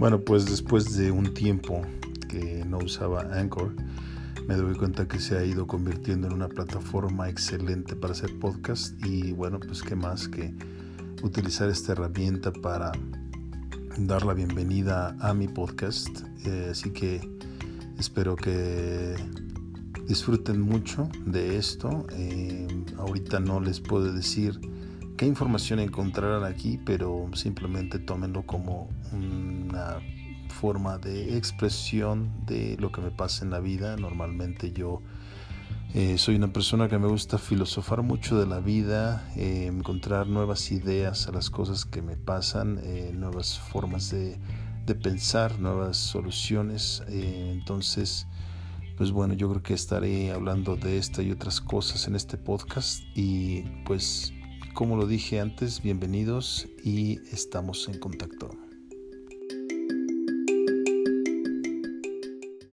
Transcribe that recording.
Bueno, pues después de un tiempo que no usaba Anchor, me doy cuenta que se ha ido convirtiendo en una plataforma excelente para hacer podcast y bueno, pues qué más que utilizar esta herramienta para dar la bienvenida a mi podcast. Eh, así que espero que disfruten mucho de esto. Eh, ahorita no les puedo decir qué información encontrarán aquí, pero simplemente tómenlo como una forma de expresión de lo que me pasa en la vida. Normalmente yo eh, soy una persona que me gusta filosofar mucho de la vida, eh, encontrar nuevas ideas a las cosas que me pasan, eh, nuevas formas de, de, pensar, nuevas soluciones. entonces, pues bueno, yo creo que estaré hablando de esta y otras cosas en este podcast y pues como lo dije antes, bienvenidos y estamos en contacto.